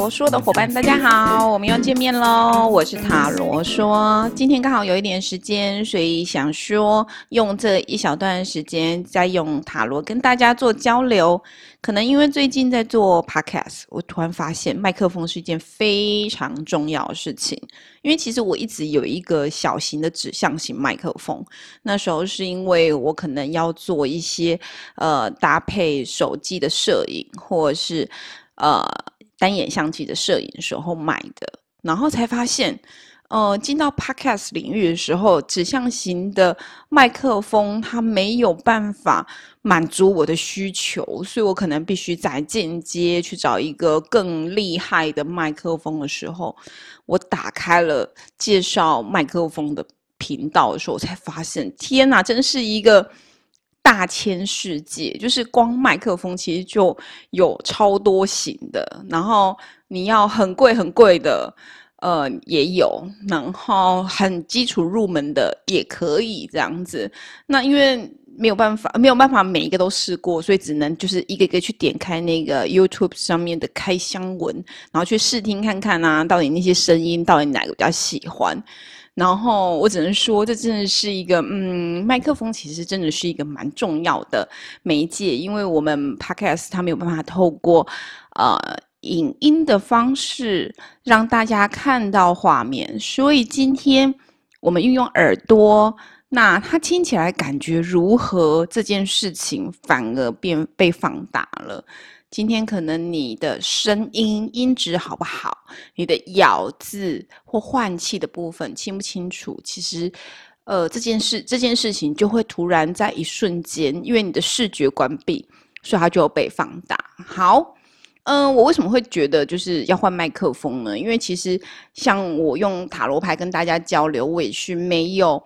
罗说的伙伴，大家好，我们又见面喽！我是塔罗说，今天刚好有一点时间，所以想说用这一小段时间，再用塔罗跟大家做交流。可能因为最近在做 podcast，我突然发现麦克风是一件非常重要的事情。因为其实我一直有一个小型的指向型麦克风，那时候是因为我可能要做一些呃搭配手机的摄影，或者是呃。单眼相机的摄影时候买的，然后才发现，呃，进到 podcast 领域的时候，指向型的麦克风它没有办法满足我的需求，所以我可能必须在间接去找一个更厉害的麦克风的时候，我打开了介绍麦克风的频道的时候，我才发现，天哪，真是一个。大千世界，就是光麦克风其实就有超多型的，然后你要很贵很贵的，呃，也有，然后很基础入门的也可以这样子。那因为没有办法，没有办法每一个都试过，所以只能就是一个一个去点开那个 YouTube 上面的开箱文，然后去试听看看啊，到底那些声音到底哪个比较喜欢。然后我只能说，这真的是一个，嗯，麦克风其实真的是一个蛮重要的媒介，因为我们 podcast 它没有办法透过呃影音的方式让大家看到画面，所以今天我们运用耳朵，那它听起来感觉如何？这件事情反而变被放大了。今天可能你的声音音质好不好？你的咬字或换气的部分清不清楚？其实，呃，这件事这件事情就会突然在一瞬间，因为你的视觉关闭，所以它就被放大。好，嗯，我为什么会觉得就是要换麦克风呢？因为其实像我用塔罗牌跟大家交流，我也是没有。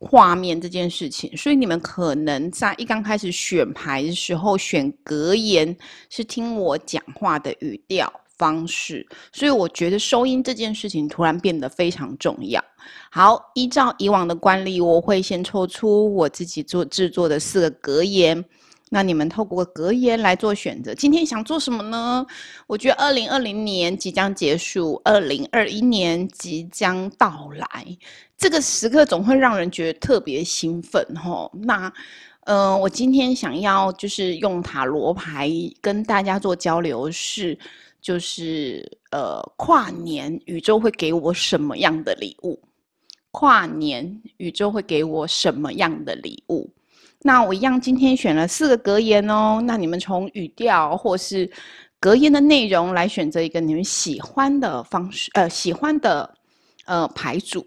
画面这件事情，所以你们可能在一刚开始选牌的时候选格言，是听我讲话的语调方式，所以我觉得收音这件事情突然变得非常重要。好，依照以往的惯例，我会先抽出我自己做制作的四个格言。那你们透过格言来做选择，今天想做什么呢？我觉得二零二零年即将结束，二零二一年即将到来，这个时刻总会让人觉得特别兴奋，吼。那，嗯，我今天想要就是用塔罗牌跟大家做交流，是就是呃，跨年宇宙会给我什么样的礼物？跨年宇宙会给我什么样的礼物？那我一样，今天选了四个格言哦。那你们从语调或是格言的内容来选择一个你们喜欢的方式，呃，喜欢的呃牌组。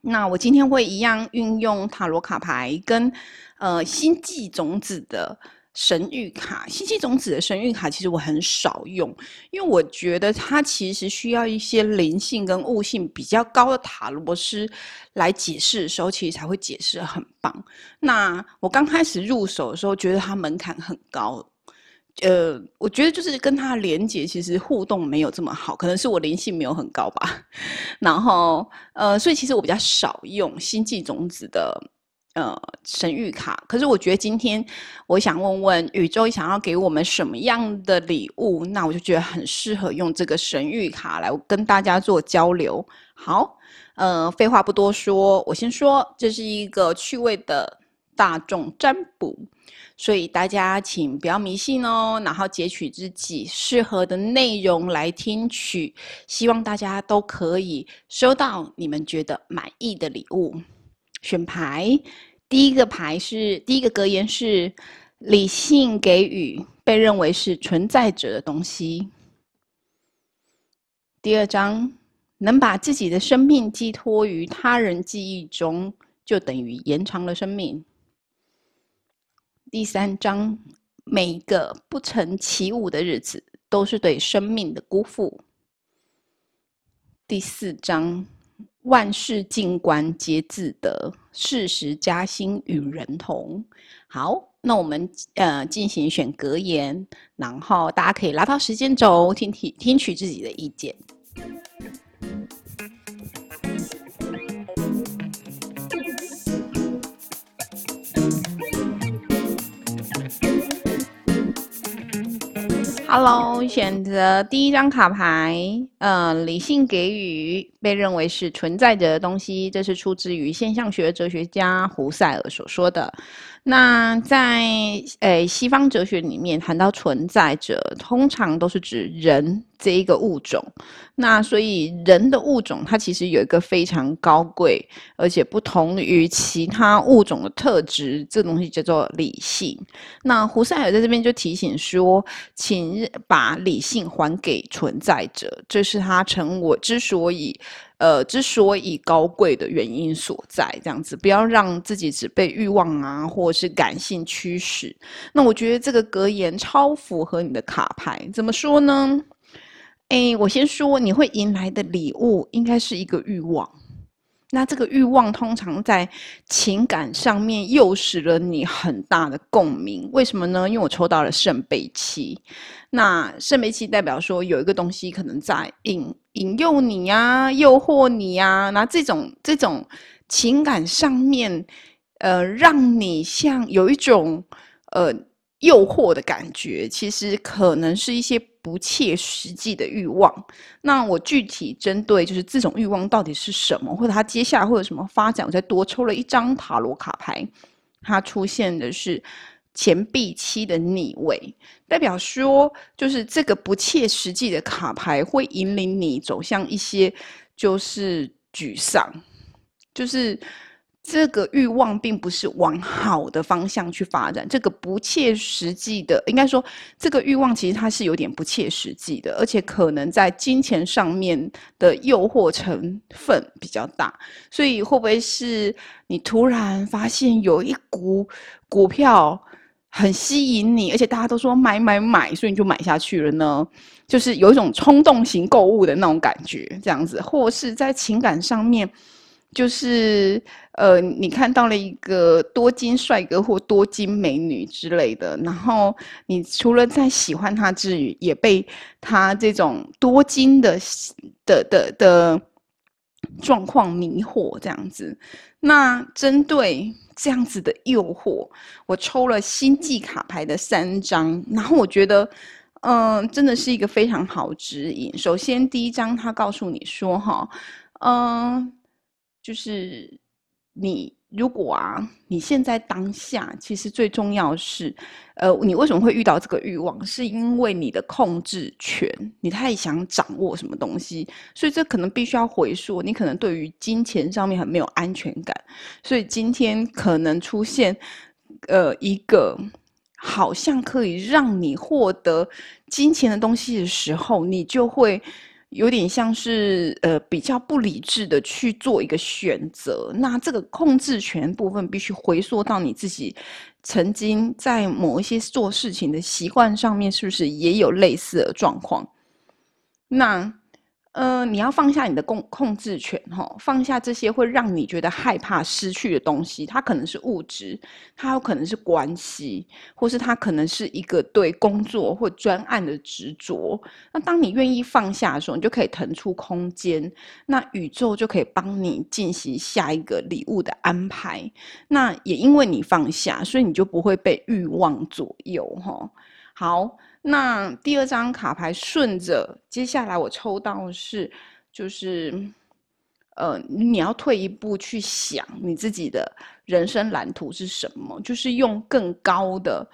那我今天会一样运用塔罗卡牌跟呃星际种子的。神谕卡，星际种子的神谕卡，其实我很少用，因为我觉得它其实需要一些灵性跟悟性比较高的塔罗师来解释的时候，其实才会解释很棒。那我刚开始入手的时候，觉得它门槛很高，呃，我觉得就是跟他连接，其实互动没有这么好，可能是我灵性没有很高吧。然后，呃，所以其实我比较少用星际种子的。呃，神谕卡。可是我觉得今天，我想问问宇宙想要给我们什么样的礼物？那我就觉得很适合用这个神谕卡来跟大家做交流。好，呃，废话不多说，我先说，这是一个趣味的大众占卜，所以大家请不要迷信哦，然后截取自己适合的内容来听取，希望大家都可以收到你们觉得满意的礼物。选牌，第一个牌是第一个格言是理性给予被认为是存在者的东西。第二章，能把自己的生命寄托于他人记忆中，就等于延长了生命。第三章，每一个不曾起舞的日子都是对生命的辜负。第四章。万事静观皆自得，事实加薪与人同。好，那我们呃进行选格言，然后大家可以拉到时间轴，听听听取自己的意见。Hello，选择第一张卡牌，嗯，理性给予被认为是存在着的东西，这是出自于现象学哲学家胡塞尔所说的。那在诶西方哲学里面谈到存在者，通常都是指人这一个物种。那所以人的物种，它其实有一个非常高贵，而且不同于其他物种的特质，这东西叫做理性。那胡塞尔在这边就提醒说，请把理性还给存在者，这是他成我之所以。呃，之所以高贵的原因所在，这样子不要让自己只被欲望啊，或者是感性驱使。那我觉得这个格言超符合你的卡牌，怎么说呢？哎，我先说，你会迎来的礼物应该是一个欲望。那这个欲望通常在情感上面诱使了你很大的共鸣，为什么呢？因为我抽到了圣杯七，那圣杯七代表说有一个东西可能在引引诱你呀，诱惑你呀，那这种这种情感上面，呃，让你像有一种呃诱惑的感觉，其实可能是一些。不切实际的欲望，那我具体针对就是这种欲望到底是什么，或者它接下来会有什么发展？我再多抽了一张塔罗卡牌，它出现的是钱币七的逆位，代表说就是这个不切实际的卡牌会引领你走向一些就是沮丧，就是。这个欲望并不是往好的方向去发展，这个不切实际的，应该说这个欲望其实它是有点不切实际的，而且可能在金钱上面的诱惑成分比较大，所以会不会是你突然发现有一股股票很吸引你，而且大家都说买买买，所以你就买下去了呢？就是有一种冲动型购物的那种感觉，这样子，或是在情感上面。就是呃，你看到了一个多金帅哥或多金美女之类的，然后你除了在喜欢他之余，也被他这种多金的的的的状况迷惑，这样子。那针对这样子的诱惑，我抽了星际卡牌的三张，然后我觉得，嗯，真的是一个非常好指引。首先，第一张他告诉你说，哈，嗯。就是你如果啊，你现在当下其实最重要是，呃，你为什么会遇到这个欲望？是因为你的控制权，你太想掌握什么东西，所以这可能必须要回溯。你可能对于金钱上面很没有安全感，所以今天可能出现，呃，一个好像可以让你获得金钱的东西的时候，你就会。有点像是呃比较不理智的去做一个选择，那这个控制权部分必须回溯到你自己曾经在某一些做事情的习惯上面，是不是也有类似的状况？那。嗯，你要放下你的控控制权，哈，放下这些会让你觉得害怕失去的东西。它可能是物质，它有可能是关系，或是它可能是一个对工作或专案的执着。那当你愿意放下的时候，你就可以腾出空间，那宇宙就可以帮你进行下一个礼物的安排。那也因为你放下，所以你就不会被欲望左右，哈。好。那第二张卡牌顺着，接下来我抽到是，就是，呃，你要退一步去想你自己的人生蓝图是什么，就是用更高的，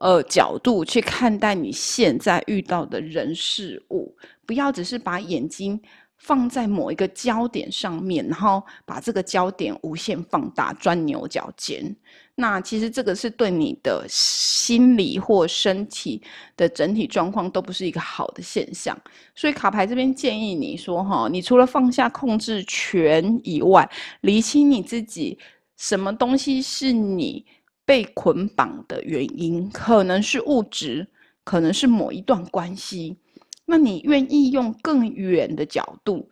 呃，角度去看待你现在遇到的人事物，不要只是把眼睛。放在某一个焦点上面，然后把这个焦点无限放大，钻牛角尖。那其实这个是对你的心理或身体的整体状况都不是一个好的现象。所以卡牌这边建议你说：哈，你除了放下控制权以外，理清你自己什么东西是你被捆绑的原因，可能是物质，可能是某一段关系。那你愿意用更远的角度，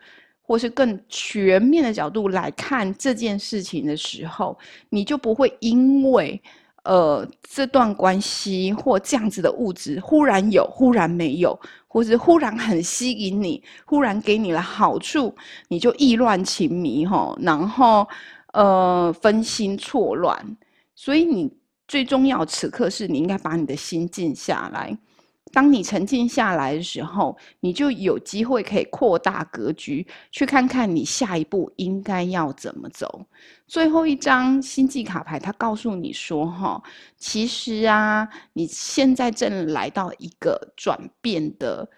或是更全面的角度来看这件事情的时候，你就不会因为呃这段关系或这样子的物质忽然有，忽然没有，或是忽然很吸引你，忽然给你了好处，你就意乱情迷哈，然后呃分心错乱。所以你最重要此刻是你应该把你的心静下来。当你沉静下来的时候，你就有机会可以扩大格局，去看看你下一步应该要怎么走。最后一张星际卡牌，它告诉你说：“哈，其实啊，你现在正来到一个转变的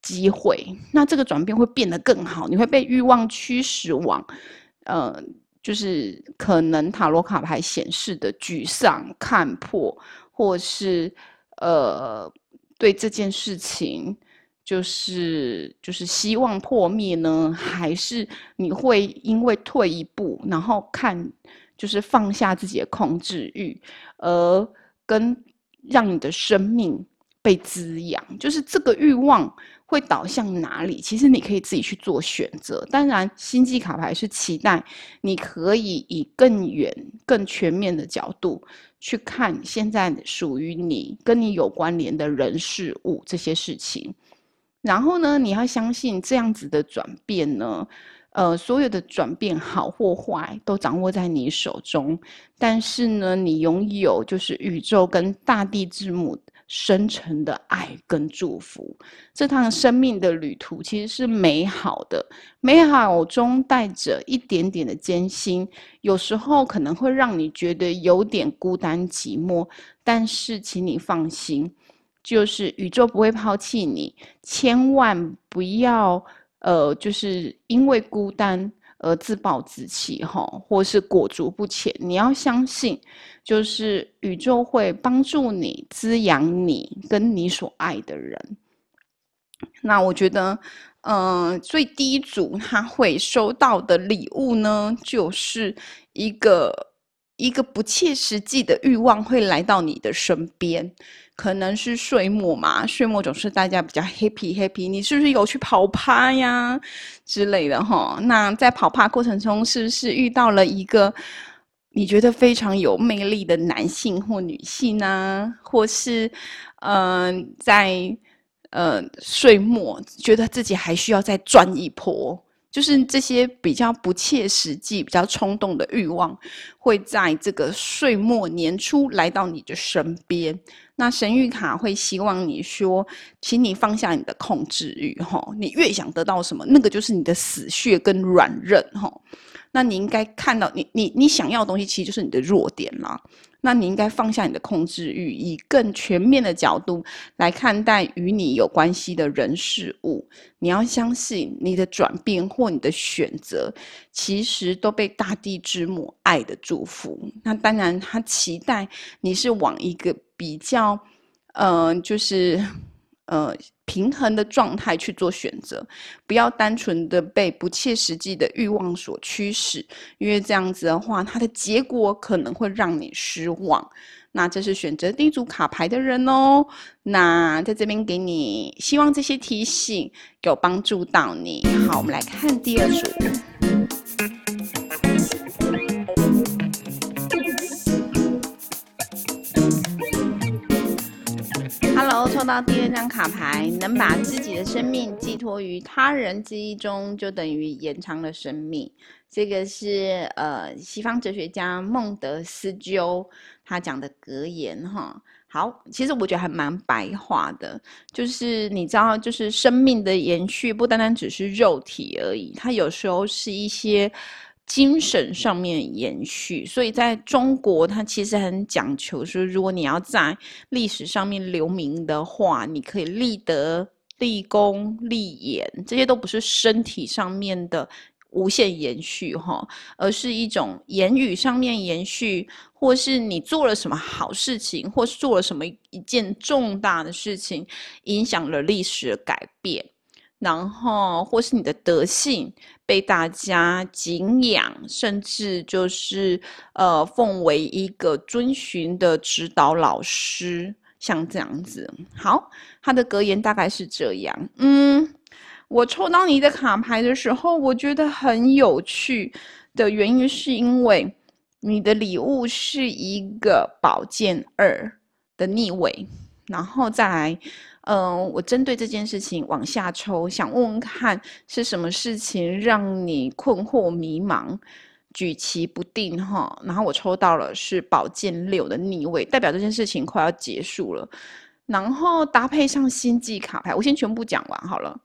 机会。那这个转变会变得更好，你会被欲望驱使往，呃，就是可能塔罗卡牌显示的沮丧、看破，或是呃。”对这件事情，就是就是希望破灭呢，还是你会因为退一步，然后看就是放下自己的控制欲，而跟让你的生命被滋养，就是这个欲望会导向哪里？其实你可以自己去做选择。当然，星际卡牌是期待你可以以更远、更全面的角度。去看现在属于你、跟你有关联的人事物这些事情，然后呢，你要相信这样子的转变呢，呃，所有的转变好或坏都掌握在你手中，但是呢，你拥有就是宇宙跟大地之母。深沉的爱跟祝福，这趟生命的旅途其实是美好的，美好中带着一点点的艰辛，有时候可能会让你觉得有点孤单寂寞，但是请你放心，就是宇宙不会抛弃你，千万不要呃，就是因为孤单。而自暴自弃，哈，或是裹足不前。你要相信，就是宇宙会帮助你滋养你跟你所爱的人。那我觉得，嗯，最低一组他会收到的礼物呢，就是一个一个不切实际的欲望会来到你的身边。可能是岁末嘛，岁末总是大家比较 happy happy。你是不是有去跑趴呀之类的哈？那在跑趴过程中，是不是遇到了一个你觉得非常有魅力的男性或女性呢？或是嗯，在呃岁末觉得自己还需要再赚一波？就是这些比较不切实际、比较冲动的欲望，会在这个岁末年初来到你的身边。那神谕卡会希望你说，请你放下你的控制欲，哈，你越想得到什么，那个就是你的死穴跟软韧，哈。那你应该看到，你你你想要的东西，其实就是你的弱点啦。那你应该放下你的控制欲，以更全面的角度来看待与你有关系的人事物。你要相信，你的转变或你的选择，其实都被大地之母爱的祝福。那当然，他期待你是往一个比较，嗯，就是。呃，平衡的状态去做选择，不要单纯的被不切实际的欲望所驱使，因为这样子的话，它的结果可能会让你失望。那这是选择第一组卡牌的人哦。那在这边给你，希望这些提醒有帮助到你。好，我们来看第二组。抽到第二张卡牌，能把自己的生命寄托于他人之意中，就等于延长了生命。这个是呃，西方哲学家孟德斯鸠他讲的格言哈。好，其实我觉得还蛮白话的，就是你知道，就是生命的延续不单单只是肉体而已，它有时候是一些。精神上面延续，所以在中国，它其实很讲求说，如果你要在历史上面留名的话，你可以立德、立功、立言，这些都不是身体上面的无限延续哈，而是一种言语上面延续，或是你做了什么好事情，或是做了什么一件重大的事情，影响了历史的改变。然后，或是你的德性被大家敬仰，甚至就是呃奉为一个遵循的指导老师，像这样子。好，他的格言大概是这样。嗯，我抽到你的卡牌的时候，我觉得很有趣的原因，是因为你的礼物是一个宝剑二的逆位，然后再来。嗯，我针对这件事情往下抽，想问问看是什么事情让你困惑迷茫、举棋不定哈？然后我抽到了是宝剑六的逆位，代表这件事情快要结束了。然后搭配上星际卡牌，我先全部讲完好了。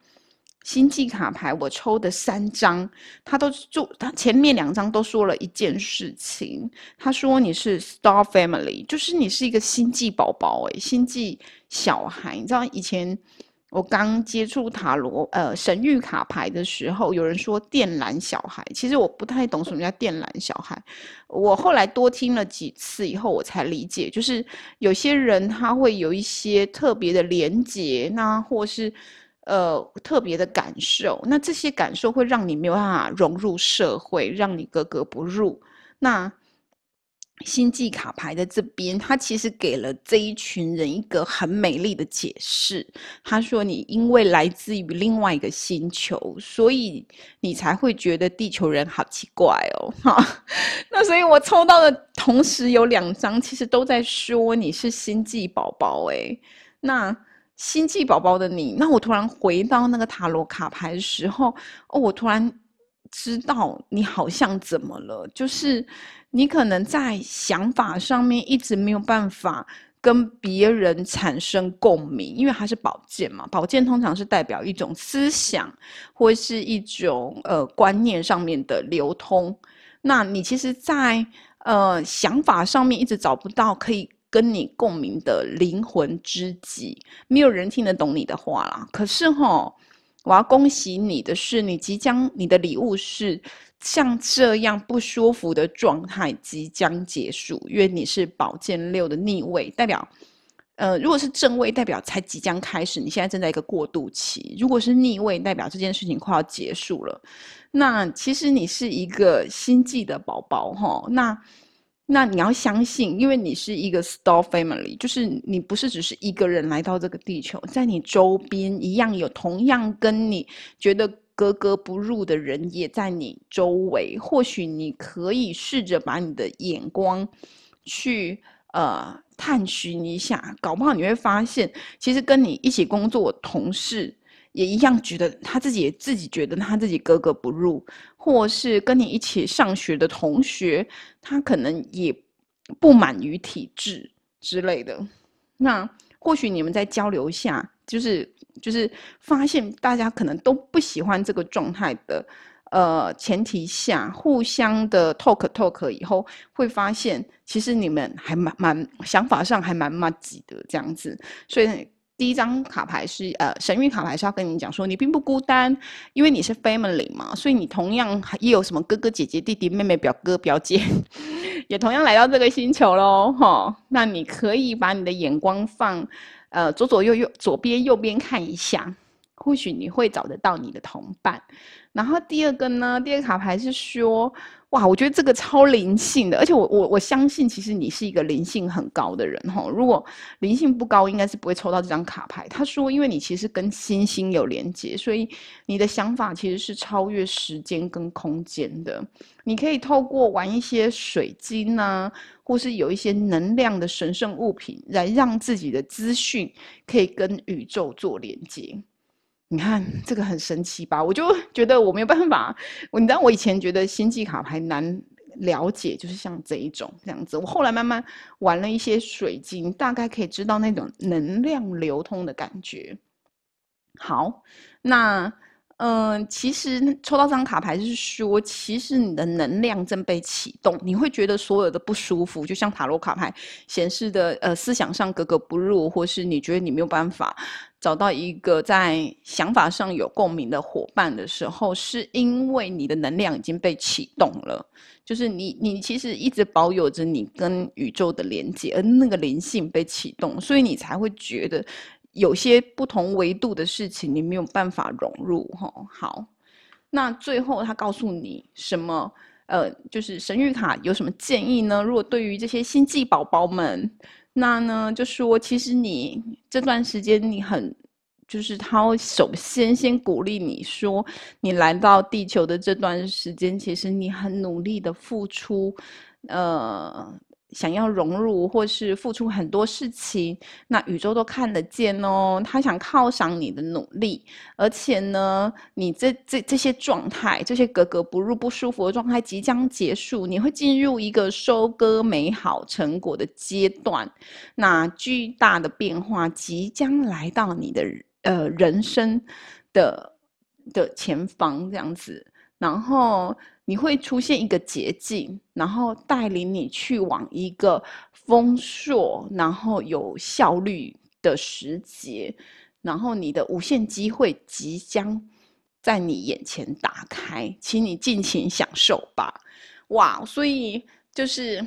星际卡牌我抽的三张，他都就他前面两张都说了一件事情，他说你是 Star Family，就是你是一个星际宝宝诶，星际小孩。你知道以前我刚接触塔罗呃神谕卡牌的时候，有人说电缆小孩，其实我不太懂什么叫电缆小孩。我后来多听了几次以后，我才理解，就是有些人他会有一些特别的连结，那或是。呃，特别的感受，那这些感受会让你没有办法融入社会，让你格格不入。那星际卡牌的这边，他其实给了这一群人一个很美丽的解释。他说：“你因为来自于另外一个星球，所以你才会觉得地球人好奇怪哦。”哈，那所以我抽到的同时有两张，其实都在说你是星际宝宝。哎，那。星际宝宝的你，那我突然回到那个塔罗卡牌的时候，哦，我突然知道你好像怎么了，就是你可能在想法上面一直没有办法跟别人产生共鸣，因为它是宝剑嘛，宝剑通常是代表一种思想或是一种呃观念上面的流通，那你其实，在呃想法上面一直找不到可以。跟你共鸣的灵魂知己，没有人听得懂你的话啦。可是哈，我要恭喜你的是，你即将你的礼物是像这样不舒服的状态即将结束，因为你是宝剑六的逆位，代表呃，如果是正位，代表才即将开始，你现在正在一个过渡期；如果是逆位，代表这件事情快要结束了。那其实你是一个星际的宝宝哈，那。那你要相信，因为你是一个 star family，就是你不是只是一个人来到这个地球，在你周边一样有同样跟你觉得格格不入的人也在你周围。或许你可以试着把你的眼光去呃探寻一下，搞不好你会发现，其实跟你一起工作同事。也一样觉得他自己也自己觉得他自己格格不入，或是跟你一起上学的同学，他可能也不满于体制之类的。那或许你们在交流下，就是就是发现大家可能都不喜欢这个状态的，呃前提下，互相的 talk talk 以后，会发现其实你们还蛮蛮想法上还蛮蛮挤的这样子，所以。第一张卡牌是呃神谕卡牌是要跟你讲说你并不孤单，因为你是 family 嘛，所以你同样也有什么哥哥姐姐弟弟妹妹表哥表姐，也同样来到这个星球喽哈。那你可以把你的眼光放呃左左右右左边右边看一下，或许你会找得到你的同伴。然后第二个呢，第二个卡牌是说。哇，我觉得这个超灵性的，而且我我我相信，其实你是一个灵性很高的人哈。如果灵性不高，应该是不会抽到这张卡牌。他说，因为你其实跟星星有连接，所以你的想法其实是超越时间跟空间的。你可以透过玩一些水晶啊，或是有一些能量的神圣物品，来让自己的资讯可以跟宇宙做连接。你看这个很神奇吧？我就 觉得我没有办法。你知道，我以前觉得星际卡牌难了解，就是像这一种这样子。我后来慢慢玩了一些水晶，大概可以知道那种能量流通的感觉。好，那。嗯，其实抽到这张卡牌是说，其实你的能量正被启动，你会觉得所有的不舒服，就像塔罗卡牌显示的，呃，思想上格格不入，或是你觉得你没有办法找到一个在想法上有共鸣的伙伴的时候，是因为你的能量已经被启动了，就是你你其实一直保有着你跟宇宙的连接，而那个灵性被启动，所以你才会觉得。有些不同维度的事情，你没有办法融入哈。好，那最后他告诉你什么？呃，就是神谕卡有什么建议呢？如果对于这些星际宝宝们，那呢就说，其实你这段时间你很，就是他会首先先鼓励你说，你来到地球的这段时间，其实你很努力的付出，呃。想要融入或是付出很多事情，那宇宙都看得见哦。他想犒赏你的努力，而且呢，你这这这些状态，这些格格不入、不舒服的状态即将结束，你会进入一个收割美好成果的阶段。那巨大的变化即将来到你的呃人生的的前方，这样子，然后。你会出现一个捷径，然后带领你去往一个丰硕、然后有效率的时节，然后你的无限机会即将在你眼前打开，请你尽情享受吧！哇，所以就是。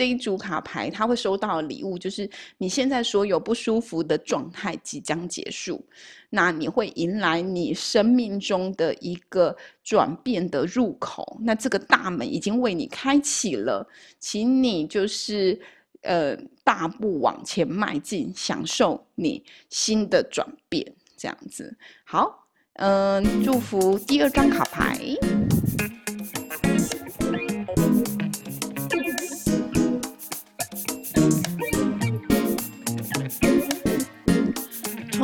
这一组卡牌，他会收到的礼物就是你现在所有不舒服的状态即将结束，那你会迎来你生命中的一个转变的入口，那这个大门已经为你开启了，请你就是呃大步往前迈进，享受你新的转变，这样子。好，嗯，祝福第二张卡牌。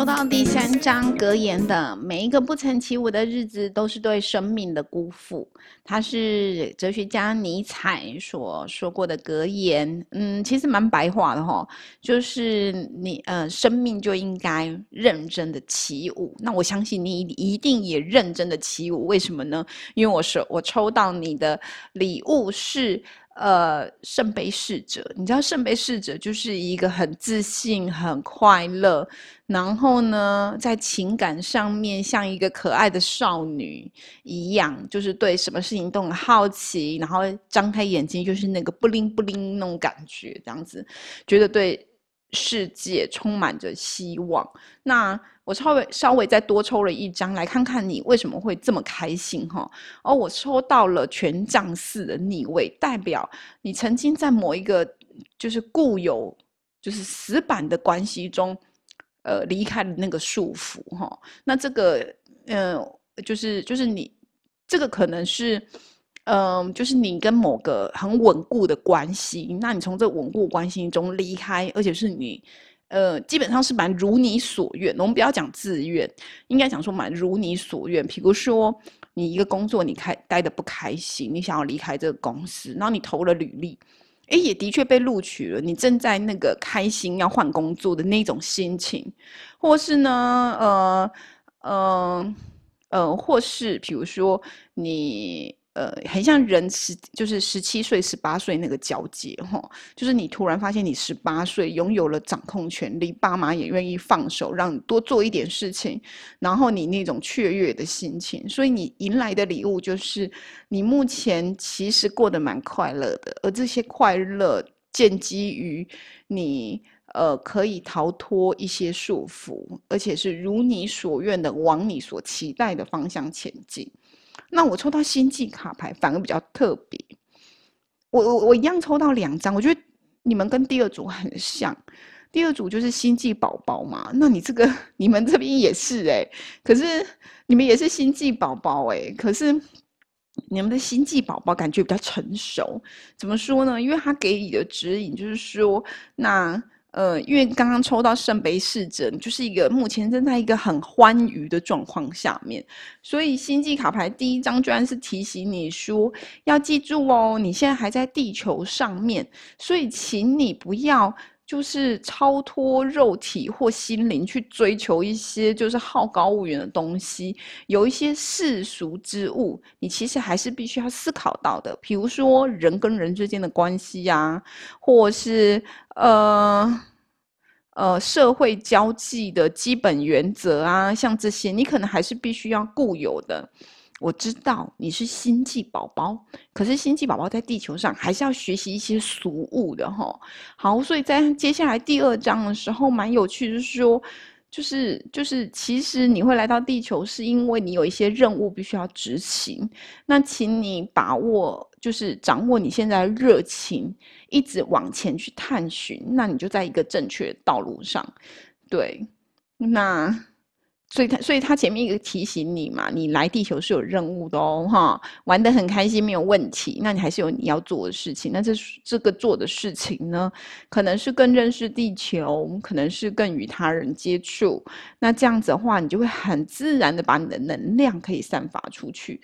到第三章格言的每一个不曾起舞的日子，都是对生命的辜负。它是哲学家尼采所说过的格言。嗯，其实蛮白话的哈，就是你呃，生命就应该认真的起舞。那我相信你一定也认真的起舞。为什么呢？因为我说我抽到你的礼物是。呃，圣杯侍者，你知道圣杯侍者就是一个很自信、很快乐，然后呢，在情感上面像一个可爱的少女一样，就是对什么事情都很好奇，然后张开眼睛就是那个不灵不灵那种感觉，这样子，觉得对世界充满着希望。那我稍微稍微再多抽了一张，来看看你为什么会这么开心哈？哦，我抽到了权杖四的逆位，代表你曾经在某一个就是固有就是死板的关系中，呃，离开了那个束缚哈。那这个嗯，就是就是你这个可能是嗯，就是你跟某个很稳固的关系，那你从这稳固关系中离开，而且是你。呃，基本上是蛮如你所愿。我们不要讲自愿，应该讲说蛮如你所愿。比如说，你一个工作你开待的不开心，你想要离开这个公司，然后你投了履历，哎，也的确被录取了。你正在那个开心要换工作的那种心情，或是呢，呃，呃，呃，或是比如说你。呃，很像人十，就是十七岁、十八岁那个交接，哈，就是你突然发现你十八岁拥有了掌控权力，爸妈也愿意放手让你多做一点事情，然后你那种雀跃的心情，所以你迎来的礼物就是你目前其实过得蛮快乐的，而这些快乐建基于你呃可以逃脱一些束缚，而且是如你所愿的往你所期待的方向前进。那我抽到星际卡牌反而比较特别，我我我一样抽到两张，我觉得你们跟第二组很像，第二组就是星际宝宝嘛，那你这个 你们这边也是哎，可是你们也是星际宝宝哎，可是你们的星际宝宝感觉比较成熟，怎么说呢？因为他给你的指引就是说那。呃，因为刚刚抽到圣杯侍者，就是一个目前正在一个很欢愉的状况下面，所以星际卡牌第一张居然是提醒你说，要记住哦，你现在还在地球上面，所以请你不要就是超脱肉体或心灵去追求一些就是好高骛远的东西，有一些世俗之物，你其实还是必须要思考到的，比如说人跟人之间的关系呀，或是。呃，呃，社会交际的基本原则啊，像这些，你可能还是必须要固有的。我知道你是星际宝宝，可是星际宝宝在地球上还是要学习一些俗物的哈。好，所以在接下来第二章的时候，蛮有趣，就是说。就是就是，其实你会来到地球，是因为你有一些任务必须要执行。那请你把握，就是掌握你现在热情，一直往前去探寻，那你就在一个正确的道路上。对，那所以他，所以他前面一个提醒你嘛，你来地球是有任务的哦，哈，玩得很开心没有问题，那你还是有你要做的事情。那这这个做的事情呢，可能是更认识地球，可能是更与他人接触。那这样子的话，你就会很自然的把你的能量可以散发出去。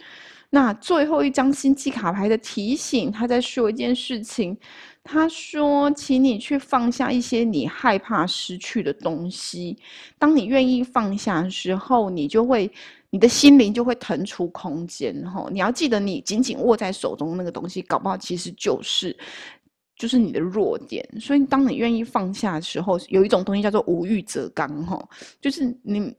那最后一张星际卡牌的提醒，他在说一件事情。他说：“请你去放下一些你害怕失去的东西。当你愿意放下的时候，你就会，你的心灵就会腾出空间。吼，你要记得，你紧紧握在手中那个东西，搞不好其实就是，就是你的弱点。所以，当你愿意放下的时候，有一种东西叫做无欲则刚。吼，就是你，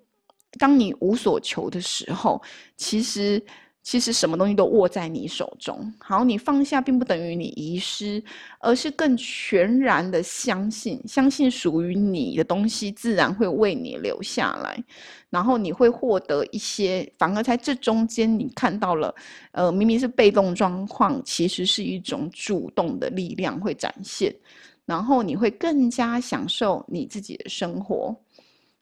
当你无所求的时候，其实。”其实什么东西都握在你手中，好，你放下并不等于你遗失，而是更全然的相信，相信属于你的东西自然会为你留下来，然后你会获得一些，反而在这中间你看到了，呃，明明是被动状况，其实是一种主动的力量会展现，然后你会更加享受你自己的生活。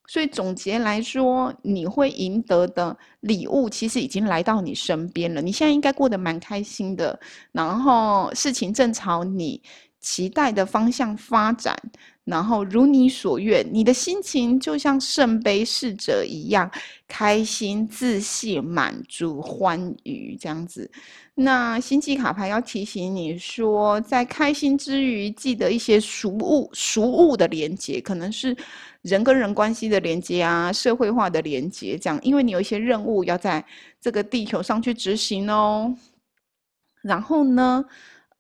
所以总结来说，你会赢得的礼物其实已经来到你身边了。你现在应该过得蛮开心的，然后事情正朝你期待的方向发展，然后如你所愿，你的心情就像圣杯侍者一样，开心、自信、满足、欢愉这样子。那星际卡牌要提醒你说，在开心之余，记得一些俗物、俗物的连接，可能是。人跟人关系的连接啊，社会化的连接，这样，因为你有一些任务要在这个地球上去执行哦。然后呢，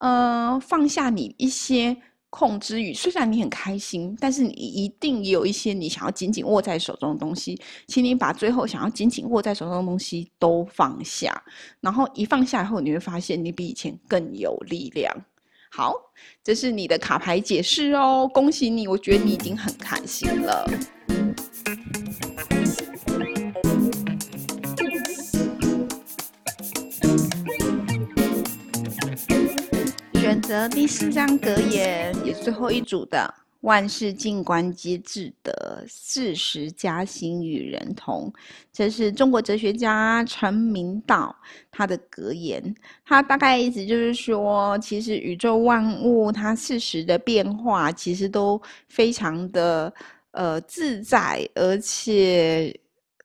呃，放下你一些控制欲，虽然你很开心，但是你一定有一些你想要紧紧握在手中的东西，请你把最后想要紧紧握在手中的东西都放下。然后一放下以后，你会发现你比以前更有力量。好，这是你的卡牌解释哦，恭喜你，我觉得你已经很开心了。选择第四张格言，也是最后一组的。万事静观皆至得，四时加薪与人同。这是中国哲学家陈明道他的格言。他大概意思就是说，其实宇宙万物它四时的变化，其实都非常的呃自在，而且。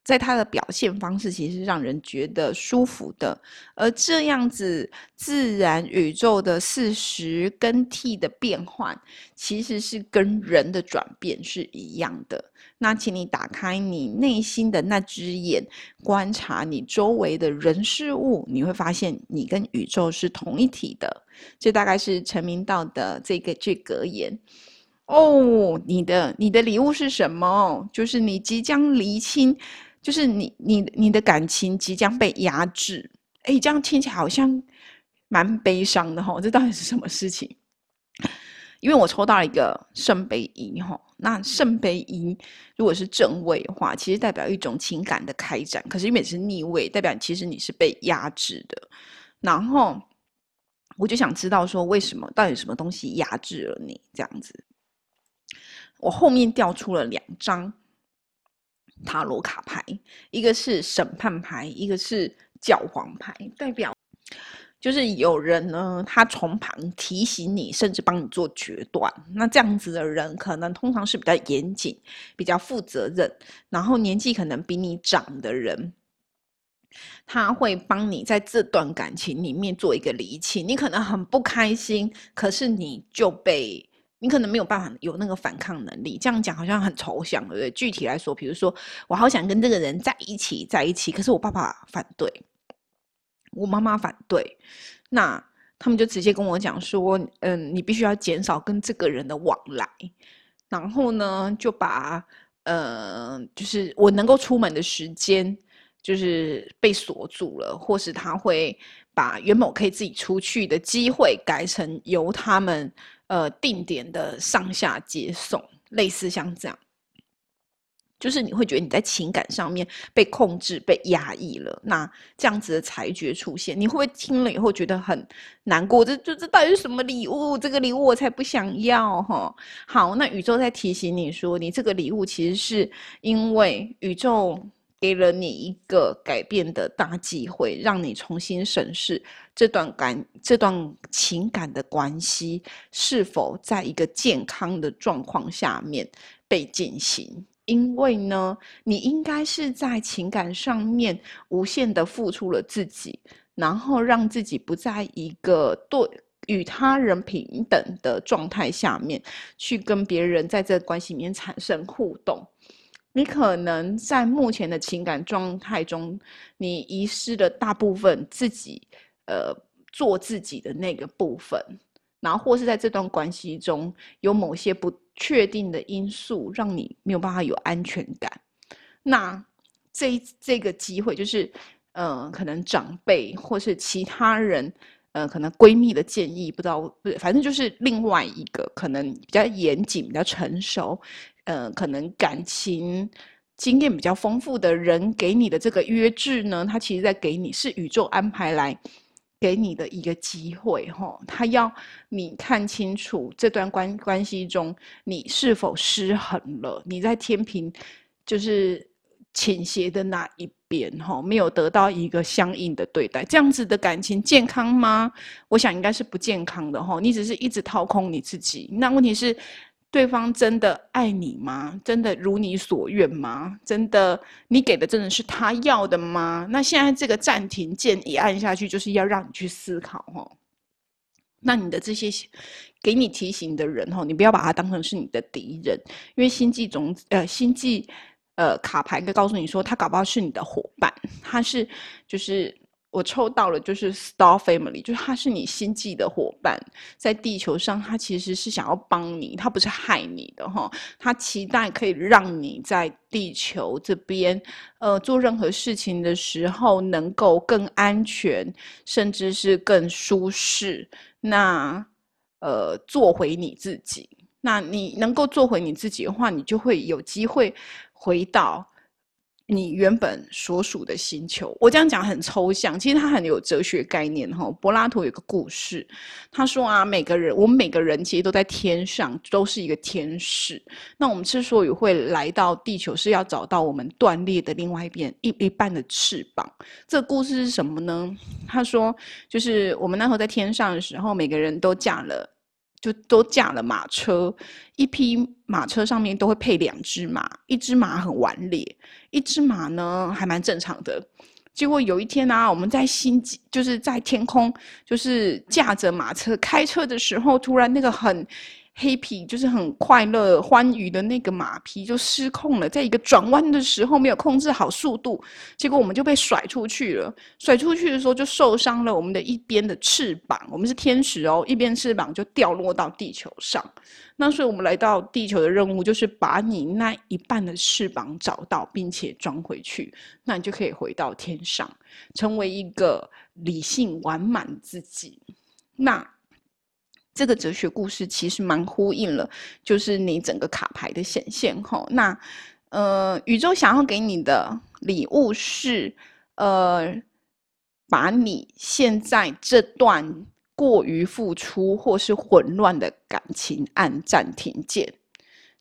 在它的表现方式，其实是让人觉得舒服的，而这样子自然宇宙的事实更替的变换，其实是跟人的转变是一样的。那请你打开你内心的那只眼，观察你周围的人事物，你会发现你跟宇宙是同一体的。这大概是陈明道的这个这格言。哦，你的你的礼物是什么？就是你即将厘清。就是你你你的感情即将被压制，哎，这样听起来好像蛮悲伤的哈。这到底是什么事情？因为我抽到了一个圣杯一哈，那圣杯一如果是正位的话，其实代表一种情感的开展；可是因为是逆位，代表其实你是被压制的。然后我就想知道说，为什么？到底什么东西压制了你？这样子，我后面调出了两张。塔罗卡牌，一个是审判牌，一个是教皇牌，代表就是有人呢，他从旁提醒你，甚至帮你做决断。那这样子的人，可能通常是比较严谨、比较负责任，然后年纪可能比你长的人，他会帮你在这段感情里面做一个厘清。你可能很不开心，可是你就被。你可能没有办法有那个反抗能力，这样讲好像很抽象，对不对？具体来说，比如说，我好想跟这个人在一起，在一起，可是我爸爸反对，我妈妈反对，那他们就直接跟我讲说，嗯，你必须要减少跟这个人的往来，然后呢，就把，呃，就是我能够出门的时间，就是被锁住了，或是他会把原本可以自己出去的机会改成由他们。呃，定点的上下接送，类似像这样，就是你会觉得你在情感上面被控制、被压抑了。那这样子的裁决出现，你会不会听了以后觉得很难过？这、这、这到底是什么礼物？这个礼物我才不想要哈！好，那宇宙在提醒你说，你这个礼物其实是因为宇宙给了你一个改变的大机会，让你重新审视这段感、这段情感的关系是否在一个健康的状况下面被进行。因为呢，你应该是在情感上面无限的付出了自己，然后让自己不在一个对与他人平等的状态下面去跟别人在这关系里面产生互动。你可能在目前的情感状态中，你遗失了大部分自己，呃，做自己的那个部分，然后或是在这段关系中有某些不。确定的因素让你没有办法有安全感，那这这个机会就是，呃，可能长辈或是其他人，呃，可能闺蜜的建议，不知道不是，反正就是另外一个可能比较严谨、比较成熟，呃，可能感情经验比较丰富的人给你的这个约制呢，他其实在给你是宇宙安排来。给你的一个机会，哈，他要你看清楚这段关关系中你是否失衡了，你在天平就是倾斜的那一边，哈，没有得到一个相应的对待，这样子的感情健康吗？我想应该是不健康的，哈，你只是一直掏空你自己，那问题是。对方真的爱你吗？真的如你所愿吗？真的，你给的真的是他要的吗？那现在这个暂停键一按下去，就是要让你去思考哈。那你的这些给你提醒的人哈，你不要把他当成是你的敌人，因为星际种呃星际呃卡牌会告诉你说，他搞不好是你的伙伴，他是就是。我抽到了，就是 Star Family，就是他是你星际的伙伴，在地球上，他其实是想要帮你，他不是害你的哈，他期待可以让你在地球这边，呃，做任何事情的时候能够更安全，甚至是更舒适。那，呃，做回你自己。那你能够做回你自己的话，你就会有机会回到。你原本所属的星球，我这样讲很抽象，其实它很有哲学概念哈。柏拉图有个故事，他说啊，每个人，我们每个人其实都在天上，都是一个天使。那我们之所以会来到地球，是要找到我们断裂的另外一边一一半的翅膀。这个故事是什么呢？他说，就是我们那时候在天上的时候，每个人都嫁了。就都驾了马车，一匹马车上面都会配两只马，一只马很顽劣，一只马呢还蛮正常的。结果有一天呢，我们在星际，就是在天空，就是驾着马车开车的时候，突然那个很。黑皮就是很快乐欢愉的那个马匹就失控了，在一个转弯的时候没有控制好速度，结果我们就被甩出去了。甩出去的时候就受伤了我们的一边的翅膀，我们是天使哦，一边翅膀就掉落到地球上。那所以我们来到地球的任务就是把你那一半的翅膀找到，并且装回去，那你就可以回到天上，成为一个理性完满自己。那。这个哲学故事其实蛮呼应了，就是你整个卡牌的显现吼。那呃，宇宙想要给你的礼物是，呃，把你现在这段过于付出或是混乱的感情按暂停键，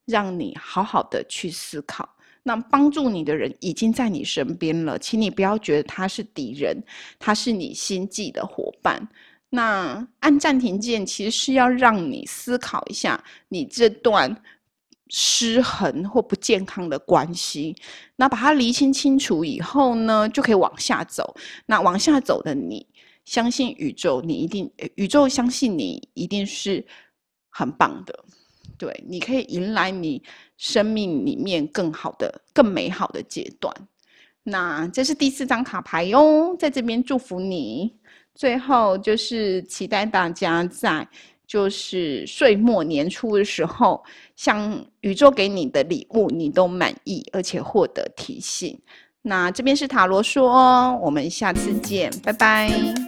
让你好好的去思考。那帮助你的人已经在你身边了，请你不要觉得他是敌人，他是你心计的伙伴。那按暂停键，其实是要让你思考一下你这段失衡或不健康的关系。那把它厘清清楚以后呢，就可以往下走。那往下走的你，相信宇宙，你一定宇宙相信你一定是很棒的。对，你可以迎来你生命里面更好的、更美好的阶段。那这是第四张卡牌哟，在这边祝福你。最后就是期待大家在就是岁末年初的时候，像宇宙给你的礼物你都满意，而且获得提醒。那这边是塔罗说，我们下次见，拜拜。